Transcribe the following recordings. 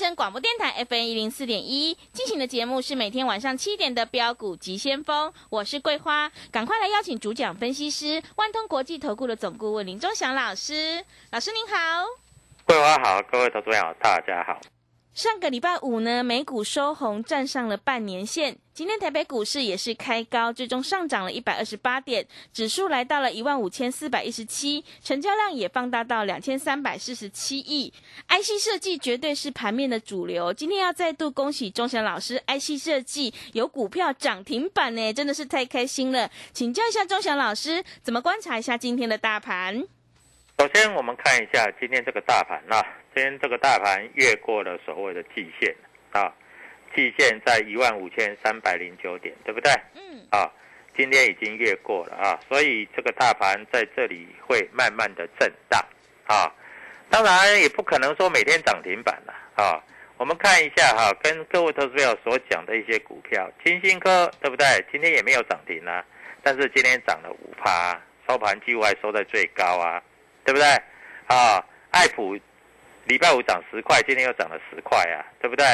声广播电台 FM 一零四点一，进行的节目是每天晚上七点的标股急先锋，我是桂花，赶快来邀请主讲分析师万通国际投顾的总顾问林忠祥老师，老师您好，桂花好，各位投资朋友大家好。上个礼拜五呢，美股收红，站上了半年线。今天台北股市也是开高，最终上涨了一百二十八点，指数来到了一万五千四百一十七，成交量也放大到两千三百四十七亿。IC 设计绝对是盘面的主流。今天要再度恭喜钟祥老师，IC 设计有股票涨停板呢，真的是太开心了。请教一下钟祥老师，怎么观察一下今天的大盘？首先，我们看一下今天这个大盘啊，今天这个大盘越过了所谓的季线啊，季线在一万五千三百零九点，对不对？嗯。啊，今天已经越过了啊，所以这个大盘在这里会慢慢的震荡啊。当然也不可能说每天涨停板了啊。我们看一下哈，跟各位投资友所讲的一些股票，金星科对不对？今天也没有涨停啊，但是今天涨了五趴，收盘几乎还收在最高啊。对不对？啊，爱普礼拜五涨十块，今天又涨了十块啊，对不对？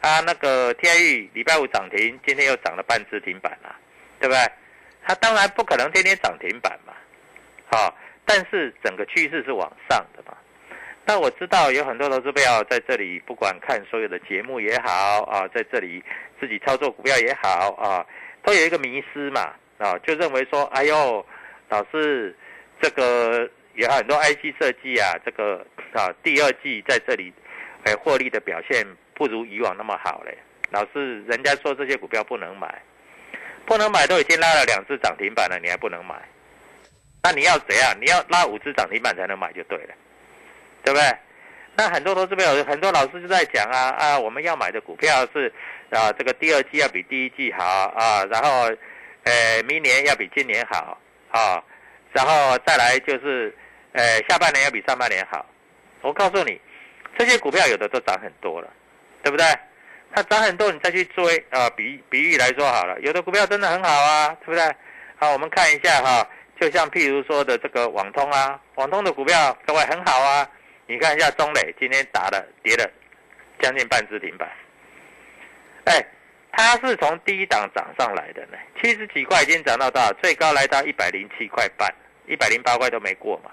啊，那个天域礼拜五涨停，今天又涨了半只停板了，对不对？它当然不可能天天涨停板嘛，好，但是整个趋势是往上的嘛。那我知道有很多投资友在这里，不管看所有的节目也好啊，在这里自己操作股票也好啊，都有一个迷失嘛，啊，就认为说，哎呦，老师这个。有很多 IC 设计啊，这个啊第二季在这里，哎获利的表现不如以往那么好嘞。老是人家说这些股票不能买，不能买都已经拉了两次涨停板了，你还不能买？那你要怎样？你要拉五只涨停板才能买就对了，对不对？那很多都是没有，很多老师就在讲啊啊，我们要买的股票是啊这个第二季要比第一季好啊，然后呃明年要比今年好啊。然后再来就是，呃，下半年要比上半年好。我告诉你，这些股票有的都涨很多了，对不对？它涨很多，你再去追啊。比比喻来说好了，有的股票真的很好啊，对不对？好，我们看一下哈，就像譬如说的这个网通啊，网通的股票各位很好啊。你看一下中磊今天打了跌了将近半只停板，哎。它是从低档涨上来的呢，七十几块已经涨到多少？最高来到一百零七块半，一百零八块都没过嘛。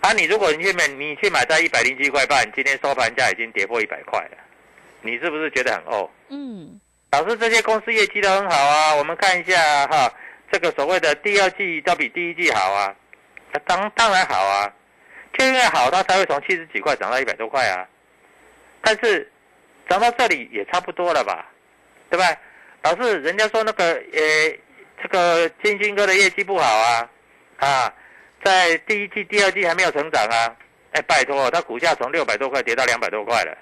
啊，你如果你去买，你去买在一百零七块半，今天收盘价已经跌破一百块了，你是不是觉得很哦？嗯。老师，这些公司业绩都很好啊，我们看一下哈，这个所谓的第二季都比第一季好啊，当当然好啊，就因为好，它才会从七十几块涨到一百多块啊。但是涨到这里也差不多了吧？对吧？老是人家说那个呃，这个金星哥的业绩不好啊，啊，在第一季、第二季还没有成长啊，哎，拜托，他股价从六百多块跌到两百多块了，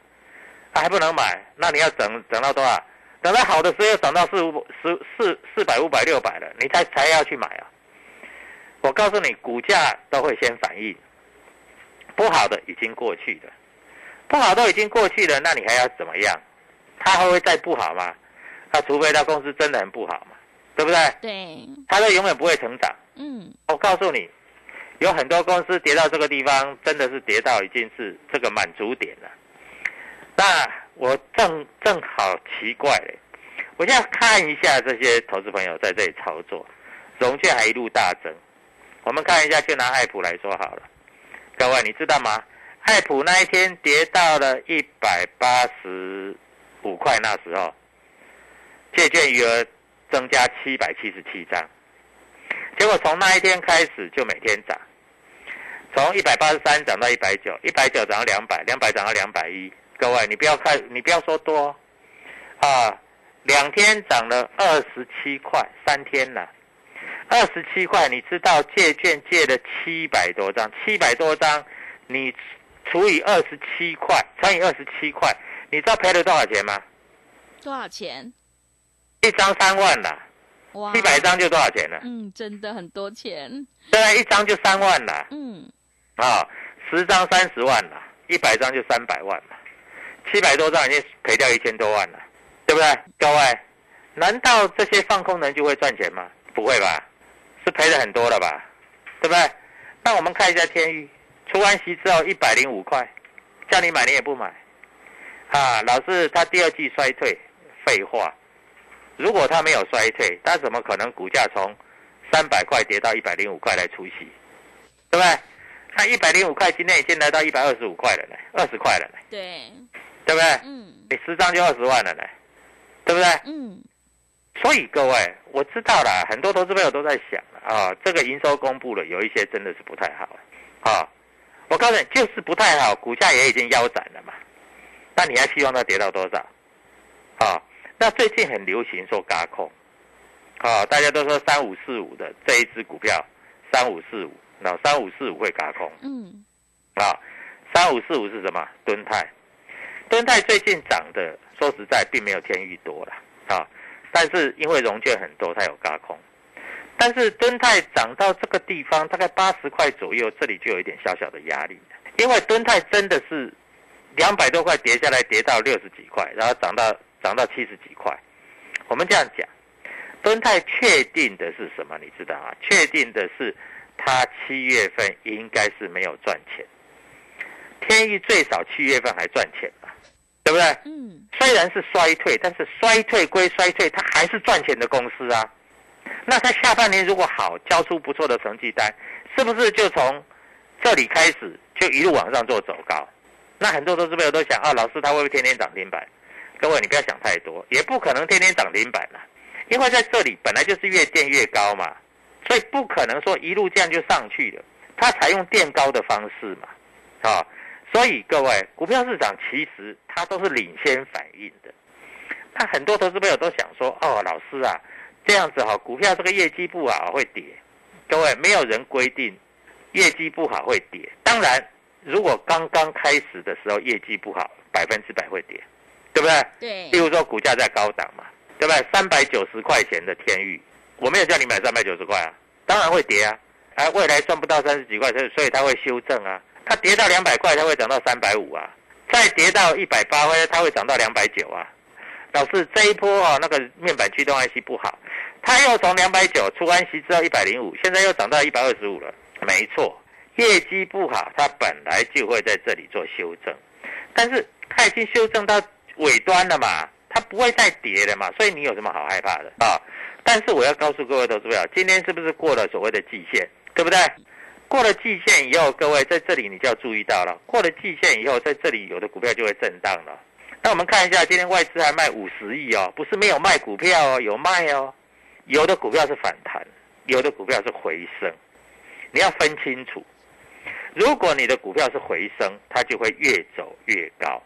他还不能买，那你要等等到多少？等到好的时候涨到四五四四四百、五百、六百了，你才才要去买啊！我告诉你，股价都会先反应，不好的已经过去了，不好都已经过去了，那你还要怎么样？它还会再不好吗？那除非他公司真的很不好嘛，对不对？对，他都永远不会成长。嗯，我告诉你，有很多公司跌到这个地方，真的是跌到已经是这个满足点了。那我正正好奇怪嘞，我现在看一下这些投资朋友在这里操作，融券还一路大增。我们看一下，就拿爱普来说好了。各位你知道吗？爱普那一天跌到了一百八十五块，那时候。借券余额增加七百七十七张，结果从那一天开始就每天涨，从一百八十三涨到一百九，一百九涨到两百，两百涨到两百一。各位，你不要看，你不要说多啊，两天涨了二十七块，三天了，二十七块，你知道借券借了七百多张，七百多张，你除以二十七块，乘以二十七块，你知道赔了多少钱吗？多少钱？一张三万啦，哇，一百张就多少钱了？嗯，真的很多钱。现在一张就三万了。嗯，啊，十张三十万了，一百张就三百万了，七百多张已经赔掉一千多万了，对不对？各位，难道这些放空人就会赚钱吗？不会吧，是赔了很多了吧？对不对？那我们看一下天域，出完息之后一百零五块，叫你买你也不买，啊，老是他第二季衰退，废话。如果它没有衰退，它怎么可能股价从三百块跌到一百零五块来出息？对不对？那一百零五块今天已经来到一百二十五块了呢，二十块了呢。对，对不对？嗯。你十张就二十万了呢，对不对？嗯。所以各位，我知道了，很多投资朋友都在想啊，这个营收公布了，有一些真的是不太好啊。我告诉你，就是不太好，股价也已经腰斩了嘛。那你还希望它跌到多少？啊？那最近很流行说嘎空，啊，大家都说三五四五的这一只股票，三五四五，那三五四五会嘎空，嗯，啊，三五四五是什么？敦泰，敦泰最近涨的，说实在并没有天域多了，啊，但是因为融券很多，它有嘎空，但是敦泰涨到这个地方，大概八十块左右，这里就有一点小小的压力，因为敦泰真的是两百多块跌下来，跌到六十几块，然后涨到。涨到七十几块，我们这样讲，敦泰确定的是什么？你知道啊？确定的是，它七月份应该是没有赚钱。天域最少七月份还赚钱吧？对不对？嗯。虽然是衰退，但是衰退归衰退，它还是赚钱的公司啊。那它下半年如果好，交出不错的成绩单，是不是就从这里开始就一路往上做走高？那很多投资朋友都想啊，老师他会不会天天涨停板？各位，你不要想太多，也不可能天天涨停板了，因为在这里本来就是越垫越高嘛，所以不可能说一路这样就上去了。它采用垫高的方式嘛，啊，所以各位，股票市场其实它都是领先反应的。那很多投资朋友都想说，哦，老师啊，这样子哈，股票这个业绩不好会跌。各位，没有人规定业绩不好会跌。当然，如果刚刚开始的时候业绩不好，百分之百会跌。对不对？对。例如说，股价在高档嘛，对不对？三百九十块钱的天域，我没有叫你买三百九十块啊，当然会跌啊。啊，未来赚不到三十几块，所以所以它会修正啊。它跌到两百块，它会涨到三百五啊。再跌到一百八，会它会涨到两百九啊。老师，这一波啊，那个面板驱动 IC 不好，它又从两百九出完息之后一百零五，现在又涨到一百二十五了。没错，业绩不好，它本来就会在这里做修正，但是它已经修正到。尾端了嘛，它不会再跌了嘛，所以你有什么好害怕的啊？但是我要告诉各位投资者，今天是不是过了所谓的季线，对不对？过了季线以后，各位在这里你就要注意到了，过了季线以后，在这里有的股票就会震荡了。那我们看一下，今天外资还卖五十亿哦，不是没有卖股票哦，有卖哦。有的股票是反弹，有的股票是回升，你要分清楚。如果你的股票是回升，它就会越走越高。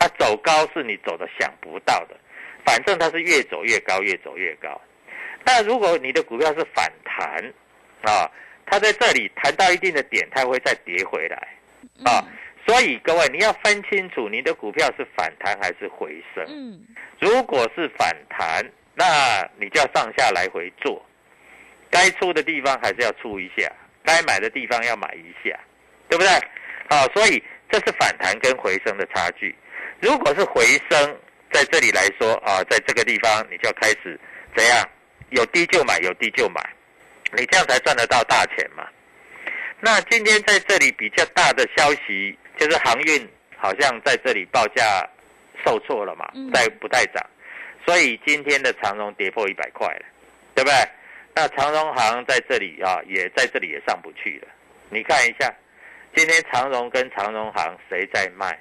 它走高是你走的想不到的，反正它是越走越高，越走越高。那如果你的股票是反弹，啊，它在这里弹到一定的点，它会再跌回来，啊，所以各位你要分清楚你的股票是反弹还是回升。嗯，如果是反弹，那你就要上下来回做，该出的地方还是要出一下，该买的地方要买一下，对不对？啊，所以这是反弹跟回升的差距。如果是回升，在这里来说啊，在这个地方你就要开始怎样？有低就买，有低就买，你这样才赚得到大钱嘛。那今天在这里比较大的消息就是航运好像在这里报价受挫了嘛，在不太涨，所以今天的长荣跌破一百块了，对不对？那长荣行在这里啊，也在这里也上不去了。你看一下，今天长荣跟长荣行谁在卖？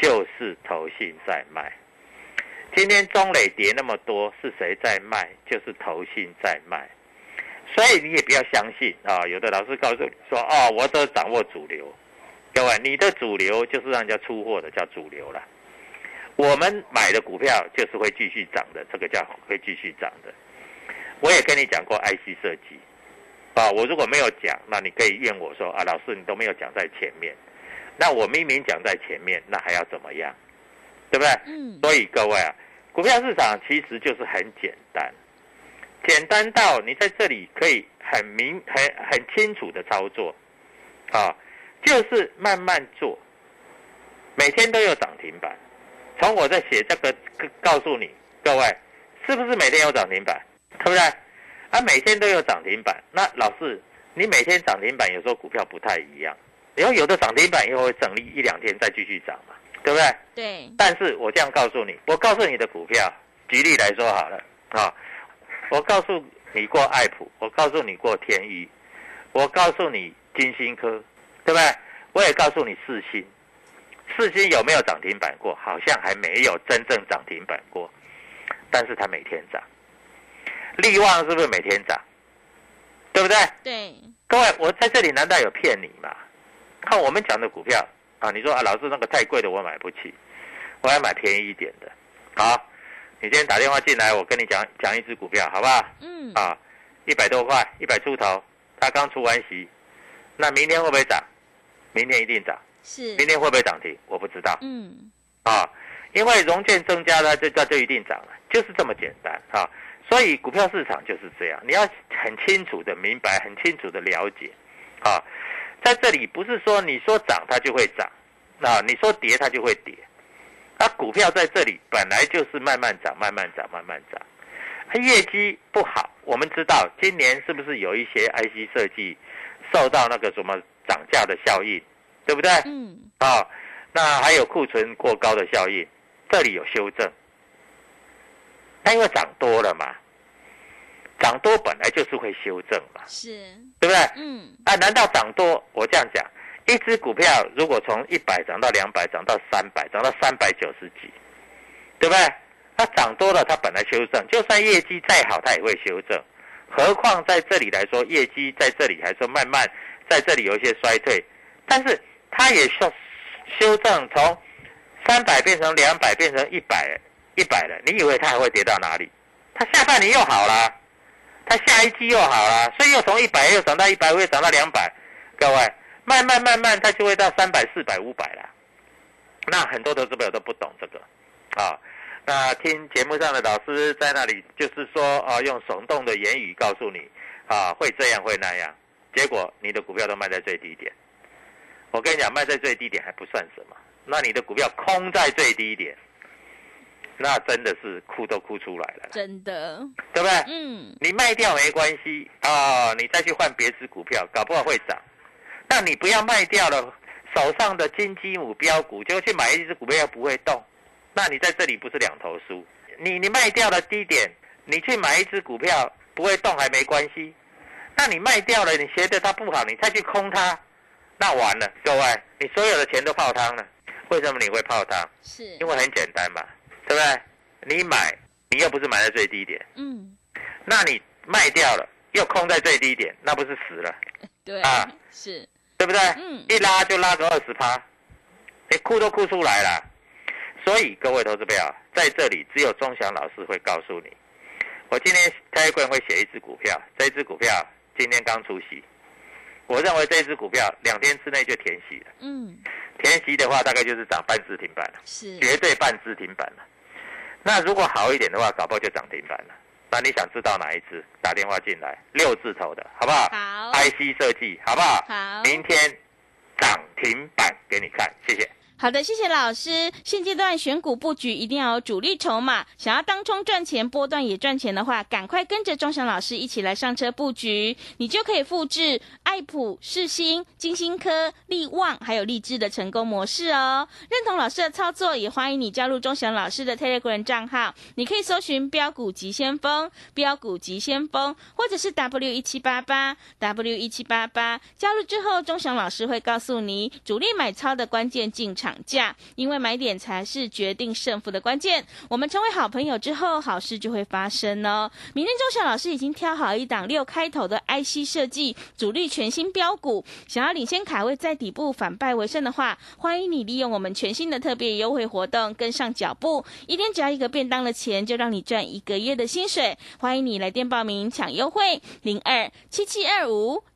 就是投信在卖，今天中磊跌那么多，是谁在卖？就是投信在卖，所以你也不要相信啊！有的老师告诉你说：“哦，我都掌握主流。”各位，你的主流就是让人家出货的，叫主流了。我们买的股票就是会继续涨的，这个叫会继续涨的。我也跟你讲过 IC 设计啊，我如果没有讲，那你可以怨我说啊，老师你都没有讲在前面。那我明明讲在前面，那还要怎么样，对不对？嗯。所以各位啊，股票市场其实就是很简单，简单到你在这里可以很明、很很清楚的操作，啊，就是慢慢做，每天都有涨停板。从我在写这个告诉你各位，是不是每天有涨停板？对不对？啊，每天都有涨停板。那老师，你每天涨停板，有时候股票不太一样，然后有的涨停板以后会整理一两天再继续涨嘛，对不对？对。但是我这样告诉你，我告诉你的股票，举例来说好了啊，我告诉你过爱普，我告诉你过天宇，我告诉你金星科，对不对？我也告诉你四星，四星有没有涨停板过？好像还没有真正涨停板过，但是它每天涨。利旺是不是每天涨？对不对？对。各位，我在这里难道有骗你吗？看我们讲的股票啊，你说啊，老师那个太贵的我买不起，我要买便宜一点的。好，你今天打电话进来，我跟你讲讲一只股票，好不好？嗯。啊，一百多块，一百出头，它刚出完息，那明天会不会涨？明天一定涨。是。明天会不会涨停？我不知道。嗯。啊，因为融券增加了，就这就一定涨了，就是这么简单啊。所以股票市场就是这样，你要很清楚的明白，很清楚的了解，啊，在这里不是说你说涨它就会涨，啊，你说跌它就会跌，那股票在这里本来就是慢慢涨，慢慢涨，慢慢涨，它业绩不好，我们知道今年是不是有一些 IC 设计受到那个什么涨价的效应，对不对？嗯。啊，那还有库存过高的效应，这里有修正。它因为涨多了嘛，涨多本来就是会修正嘛，是，对不对？嗯，啊，难道涨多？我这样讲，一只股票如果从一百涨到两百，涨到三百，涨到三百九十几，对不对？它涨多了，它本来修正，就算业绩再好，它也会修正。何况在这里来说，业绩在这里还说慢慢在这里有一些衰退，但是它也修修正，从三百变成两百，变成一百。一百了，你以为它还会跌到哪里？它下半年又好了，它下一季又好了，所以又从一百又涨到一百，又涨到两百。各位，慢慢慢慢，它就会到三百、四百、五百了。那很多投资朋友都不懂这个啊。那听节目上的老师在那里，就是说啊，用耸动的言语告诉你啊，会这样会那样，结果你的股票都卖在最低点。我跟你讲，卖在最低点还不算什么，那你的股票空在最低点。那真的是哭都哭出来了，真的，对不对？嗯，你卖掉没关系啊，你再去换别只股票，搞不好会涨。那你不要卖掉了手上的金鸡母标股，就去买一只股票不会动，那你在这里不是两头输？你你卖掉了低点，你去买一只股票不会动还没关系，那你卖掉了，你觉得它不好，你再去空它，那完了，各位，你所有的钱都泡汤了。为什么你会泡汤？是因为很简单嘛。对不对？你买，你又不是买在最低点，嗯，那你卖掉了，又空在最低点，那不是死了？对啊，是，对不对？嗯，一拉就拉个二十趴，你哭都哭出来了。所以各位投资朋友，在这里只有钟祥老师会告诉你，我今天开会会写一只股票，这一只股票今天刚出席，我认为这一只股票两天之内就填息了，嗯，填息的话大概就是涨半只停板了，是，绝对半只停板了。那如果好一点的话，搞不好就涨停板了。那你想知道哪一只？打电话进来，六字头的，好不好？好。IC 设计，好不好？好。明天涨停板给你看，谢谢。好的，谢谢老师。现阶段选股布局一定要有主力筹码，想要当冲赚钱、波段也赚钱的话，赶快跟着钟祥老师一起来上车布局，你就可以复制爱普、世新、金星科、利旺还有励志的成功模式哦。认同老师的操作，也欢迎你加入钟祥老师的 Telegram 账号，你可以搜寻标股急先锋、标股急先锋，或者是 W 一七八八 W 一七八八。加入之后，钟祥老师会告诉你主力买超的关键进场。涨价，因为买点才是决定胜负的关键。我们成为好朋友之后，好事就会发生哦。明天周小老师已经挑好一档六开头的 IC 设计主力全新标股，想要领先卡位在底部反败为胜的话，欢迎你利用我们全新的特别优惠活动跟上脚步，一天只要一个便当的钱，就让你赚一个月的薪水。欢迎你来电报名抢优惠，零二七七二五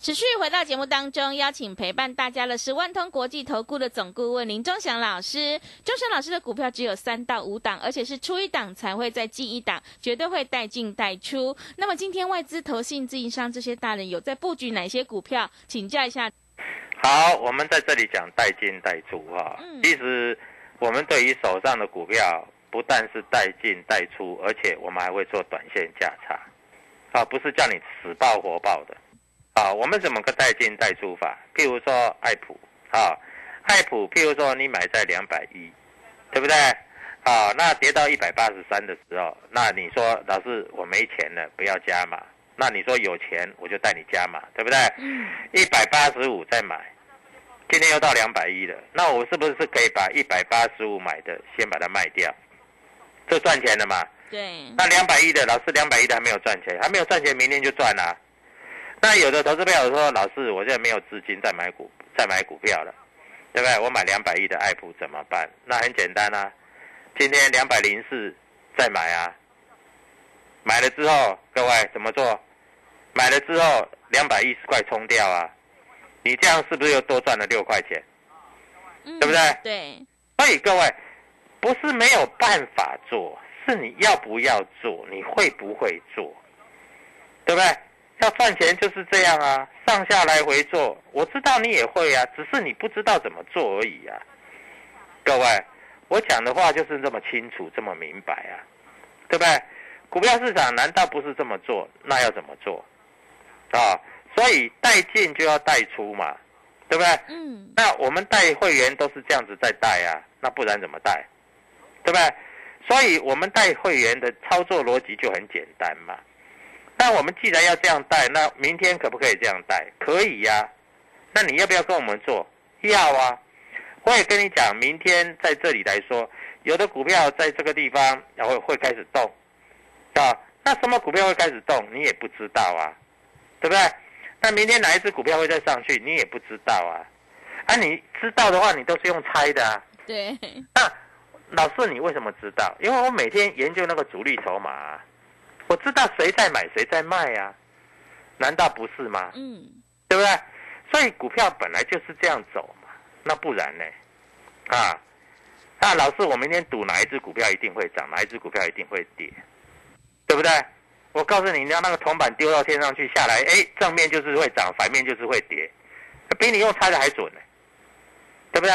持续回到节目当中，邀请陪伴大家的是万通国际投顾的总顾问林忠祥老师。忠祥老师的股票只有三到五档，而且是出一档才会再进一档，绝对会带进带出。那么今天外资、投信、自营商这些大人有在布局哪些股票？请教一下。好，我们在这里讲带进带出哈。嗯。其实我们对于手上的股票，不但是带进带出，而且我们还会做短线价差，啊，不是叫你死抱活抱的。啊，我们怎么个带进带出法？譬如说爱普，啊，爱普，譬如说你买在两百一，对不对？啊，那跌到一百八十三的时候，那你说老师我没钱了，不要加码。那你说有钱我就带你加码，对不对？一百八十五再买，今天又到两百一了，那我是不是可以把一百八十五买的先把它卖掉？这赚钱了嘛？对。那两百一的老师两百一的还没有赚钱，还没有赚钱，明天就赚了。那有的投资朋友说：“老师，我现在没有资金再买股，再买股票了，对不对？我买两百亿的爱普怎么办？那很简单啊，今天两百零四再买啊。买了之后，各位怎么做？买了之后两百一十块冲掉啊，你这样是不是又多赚了六块钱？对不对？对。所以各位不是没有办法做，是你要不要做，你会不会做，对不对？”要赚钱就是这样啊，上下来回做，我知道你也会啊，只是你不知道怎么做而已啊。各位，我讲的话就是这么清楚，这么明白啊，对不对？股票市场难道不是这么做？那要怎么做啊？所以带进就要带出嘛，对不对？嗯。那我们带会员都是这样子在带啊，那不然怎么带？对不对？所以我们带会员的操作逻辑就很简单嘛。那我们既然要这样带，那明天可不可以这样带？可以呀。那你要不要跟我们做？要啊。我也跟你讲，明天在这里来说，有的股票在这个地方然后会开始动，啊，那什么股票会开始动？你也不知道啊，对不对？那明天哪一只股票会再上去？你也不知道啊。啊，你知道的话，你都是用猜的啊。对。那老师，你为什么知道？因为我每天研究那个主力筹码。我知道谁在买，谁在卖呀？难道不是吗？嗯，对不对？所以股票本来就是这样走嘛，那不然呢？啊，那老师，我明天赌哪一只股票一定会涨，哪一只股票一定会跌，对不对？我告诉你，你要那个铜板丢到天上去下来，哎，正面就是会涨，反面就是会跌，比你用猜的还准呢，对不对？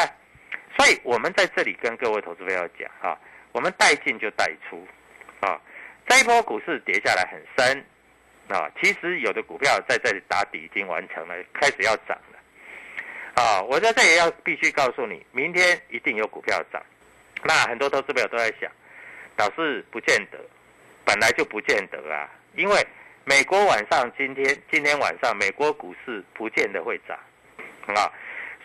所以我们在这里跟各位投资朋友讲哈，我们带进就带出，啊。这一波股市跌下来很深，啊，其实有的股票在这里打底已经完成了，开始要涨了，啊，我在这里要必须告诉你，明天一定有股票涨。那很多投资朋友都在想，老师不见得，本来就不见得啊，因为美国晚上今天今天晚上美国股市不见得会涨，啊，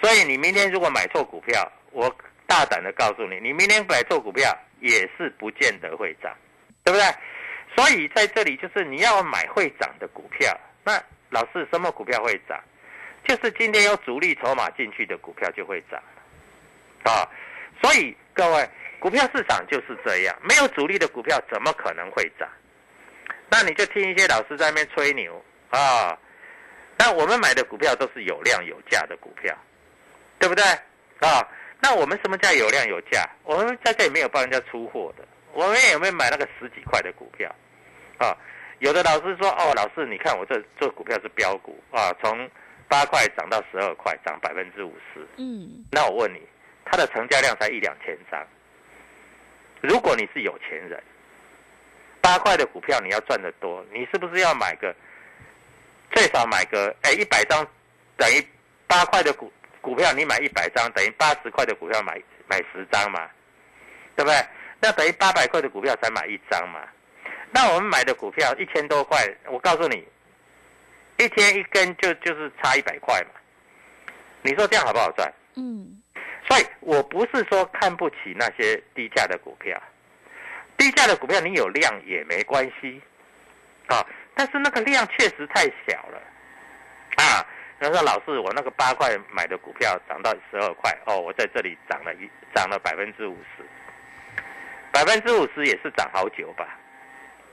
所以你明天如果买错股票，我大胆的告诉你，你明天买错股票也是不见得会涨。对不对？所以在这里就是你要买会涨的股票。那老师，什么股票会涨？就是今天有主力筹码进去的股票就会涨，啊！所以各位，股票市场就是这样，没有主力的股票怎么可能会涨？那你就听一些老师在那边吹牛啊！那我们买的股票都是有量有价的股票，对不对？啊！那我们什么叫有量有价？我们在这里没有帮人家出货的。我们有没有买那个十几块的股票？啊，有的老师说，哦，老师，你看我这做股票是标股啊，从八块涨到十二块，涨百分之五十。嗯，那我问你，它的成交量才一两千张。如果你是有钱人，八块的股票你要赚得多，你是不是要买个最少买个哎一百张，等于八块的股股票你买一百张，等于八十块的股票买买十张嘛，对不对？那等于八百块的股票才买一张嘛，那我们买的股票一千多块，我告诉你，一天一根就就是差一百块嘛。你说这样好不好赚？嗯。所以我不是说看不起那些低价的股票，低价的股票你有量也没关系，啊，但是那个量确实太小了，啊。他说：“老师，我那个八块买的股票涨到十二块，哦，我在这里涨了一涨了百分之五十，百分之五十也是涨好久吧，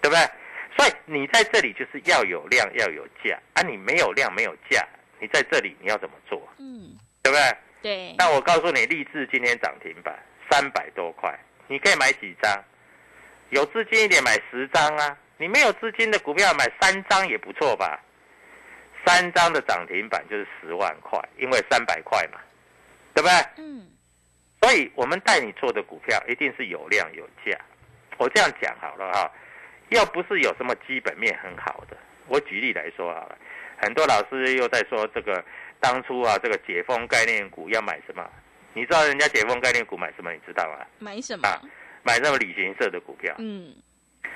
对不对？所以你在这里就是要有量要有价啊，你没有量没有价，你在这里你要怎么做？嗯，对不对？对。那我告诉你，立志今天涨停板三百多块，你可以买几张？有资金一点买十张啊，你没有资金的股票买三张也不错吧？”三张的涨停板就是十万块，因为三百块嘛，对不对？嗯。所以我们带你做的股票一定是有量有价。我这样讲好了哈，要不是有什么基本面很好的，我举例来说好了，很多老师又在说这个当初啊，这个解封概念股要买什么？你知道人家解封概念股买什么？你知道吗？买什么？买什么旅行社的股票？嗯。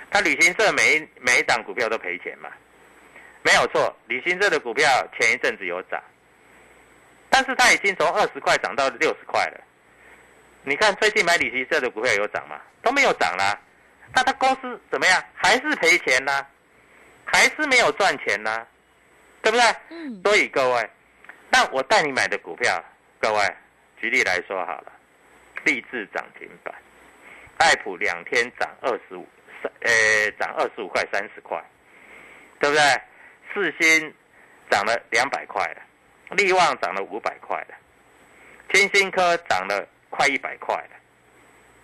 他旅行社每一每一档股票都赔钱嘛？没有错，旅行社的股票前一阵子有涨，但是他已经从二十块涨到六十块了。你看最近买旅行社的股票有涨吗？都没有涨啦。那他公司怎么样？还是赔钱呢？还是没有赚钱呢？对不对？嗯。所以各位，那我带你买的股票，各位举例来说好了，立志涨停板，爱普两天涨二十五，呃，涨二十五块三十块，对不对？四星涨了两百块了，力旺涨了五百块了，天星科涨了快一百块了。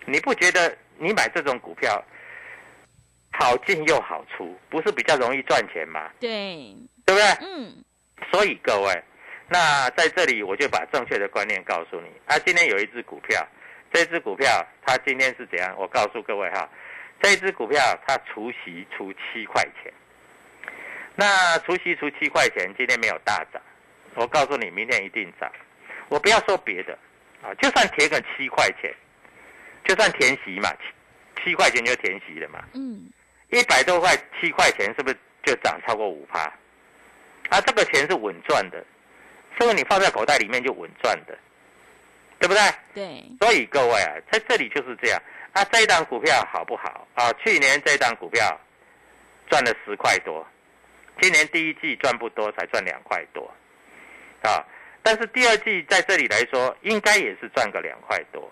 你不觉得你买这种股票好进又好出，不是比较容易赚钱吗？对，对不对？嗯。所以各位，那在这里我就把正确的观念告诉你。啊，今天有一只股票，这只股票它今天是怎样？我告诉各位哈，这只股票它除息出七块钱。那除息除七块钱，今天没有大涨，我告诉你，明天一定涨。我不要说别的，啊，就算填个七块钱，就算填息嘛，七七块钱就填息了嘛。嗯。一百多块七块钱，是不是就涨超过五趴？啊，这个钱是稳赚的，是不是你放在口袋里面就稳赚的，对不对？对。所以各位啊，在这里就是这样啊，这一档股票好不好啊？去年这一档股票赚了十块多。今年第一季赚不多，才赚两块多，啊！但是第二季在这里来说，应该也是赚个两块多。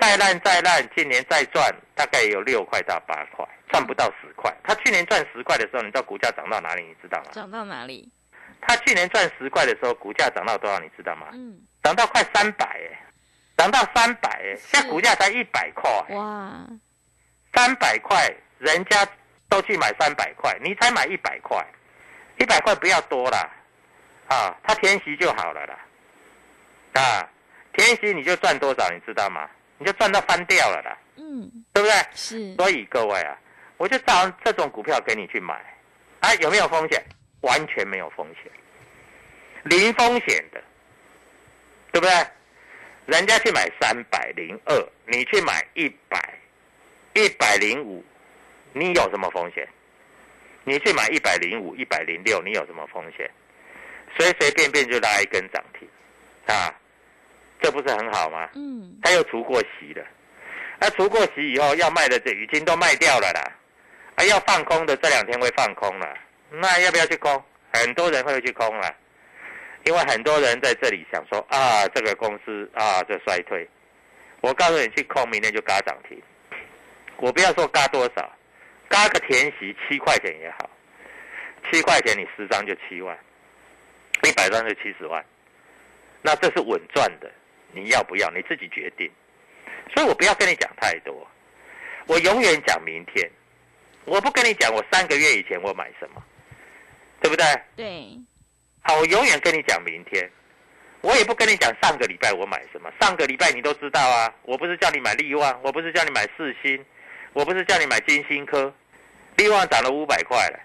再烂再烂，今年再赚大概有六块到八块，赚不到十块。他去年赚十块的时候，你知道股价涨到哪里？你知道吗？涨到哪里？他去年赚十块的时候，股价涨到多少？你知道吗？嗯，涨到快三百哎，涨到三百哎，现在股价才一百块。哇，三百块，人家。都去买三百块，你才买一百块，一百块不要多了，啊，他填息就好了啦，啊，填息你就赚多少，你知道吗？你就赚到翻掉了啦，嗯，对不对？是。所以各位啊，我就找这种股票给你去买，啊，有没有风险？完全没有风险，零风险的，对不对？人家去买三百零二，你去买一百，一百零五。你有什么风险？你去买一百零五、一百零六，你有什么风险？随随便便就拉一根涨停，啊，这不是很好吗？嗯。他又除过息了，那除过息以后要卖的这已经都卖掉了啦，啊，要放空的这两天会放空了，那要不要去空？很多人会去空了，因为很多人在这里想说啊，这个公司啊这衰退，我告诉你去空，明天就嘎涨停，我不要说嘎多少。嘎个填息七块钱也好，七块钱你十张就七万，一百张就七十万，那这是稳赚的，你要不要你自己决定。所以我不要跟你讲太多，我永远讲明天，我不跟你讲我三个月以前我买什么，对不对？对。好，我永远跟你讲明天，我也不跟你讲上个礼拜我买什么，上个礼拜你都知道啊，我不是叫你买利旺，我不是叫你买四星。我不是叫你买金星科，利旺涨了五百块了，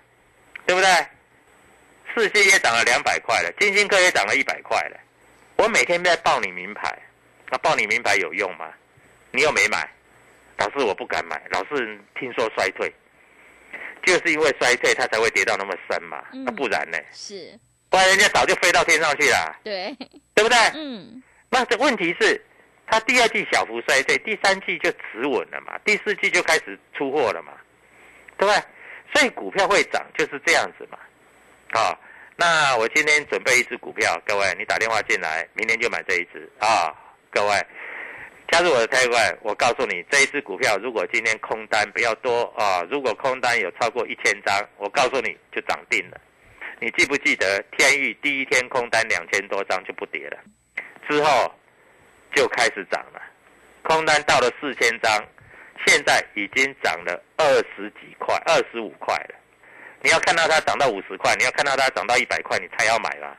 对不对？四星也涨了两百块了，金星科也涨了一百块了。我每天在报你名牌，那报你名牌有用吗？你又没买，老师我不敢买。老师听说衰退，就是因为衰退，它才会跌到那么深嘛，那不然呢？是，不然人家早就飞到天上去了，对，对不对？嗯，那这问题是，它第二季小幅衰退，第三季就止稳了嘛，第四季就开始出货了嘛，对不对？所以股票会涨就是这样子嘛，啊，那我今天准备一只股票，各位你打电话进来，明天就买这一只啊，各位加入我的台湾，我告诉你，这一只股票如果今天空单比较多啊，如果空单有超过一千张，我告诉你就涨定了。你记不记得天域第一天空单两千多张就不跌了，之后就开始涨了，空单到了四千张。现在已经涨了二十几块，二十五块了。你要看到它涨到五十块，你要看到它涨到一百块，你才要买吧？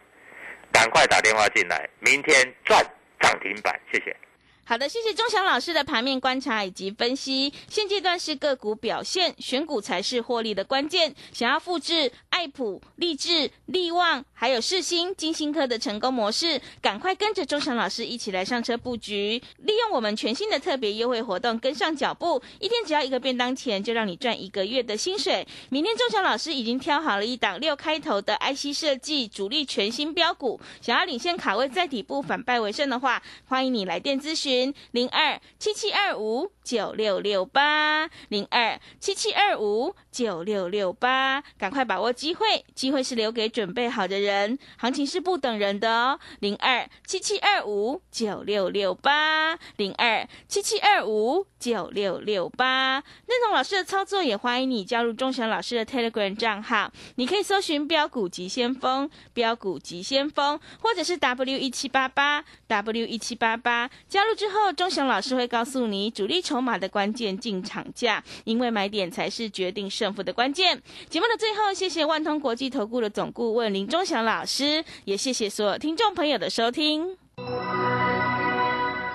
赶快打电话进来，明天赚涨停板，谢谢。好的，谢谢钟祥老师的盘面观察以及分析。现阶段是个股表现，选股才是获利的关键。想要复制爱普、立志、利旺还有世新、金星科的成功模式，赶快跟着钟祥老师一起来上车布局，利用我们全新的特别优惠活动，跟上脚步，一天只要一个便当钱，就让你赚一个月的薪水。明天钟祥老师已经挑好了一档六开头的 IC 设计主力全新标股，想要领先卡位在底部反败为胜的话，欢迎你来电咨询。零二七七二五九六六八零二七七二五九六六八，赶快把握机会，机会是留给准备好的人，行情是不等人的哦。零二七七二五九六六八零二七七二五九六六八，认同老师的操作，也欢迎你加入钟祥老师的 Telegram 账号，你可以搜寻标股急先锋、标股急先锋，或者是 W 一七八八 W 一七八八，加入之后。钟祥老师会告诉你主力筹码的关键进场价，因为买点才是决定胜负的关键。节目的最后，谢谢万通国际投顾的总顾问林钟祥老师，也谢谢所有听众朋友的收听。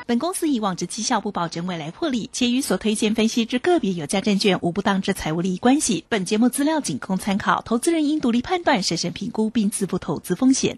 本公司以往之绩效不保证未来获利，且与所推荐分析之个别有价证券无不当之财务利益关系。本节目资料仅供参考，投资人应独立判断、审慎评估并自负投资风险。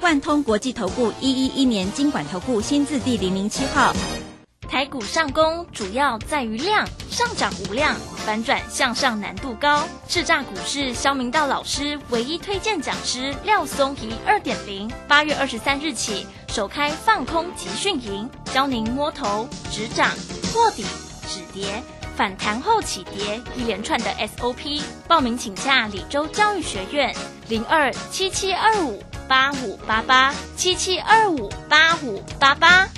万通国际投顾一一一年经管投顾新字第零零七号，台股上攻主要在于量，上涨无量，反转向上难度高。叱咤股市肖明道老师唯一推荐讲师廖松怡二点零，八月二十三日起首开放空集训营，教您摸头止涨、破底止跌、反弹后起跌一连串的 SOP。报名请洽李州教育学院零二七七二五。八五八八七七二五八五八八。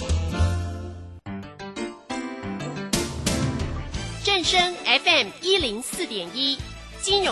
正声 FM 一零四点一，金融。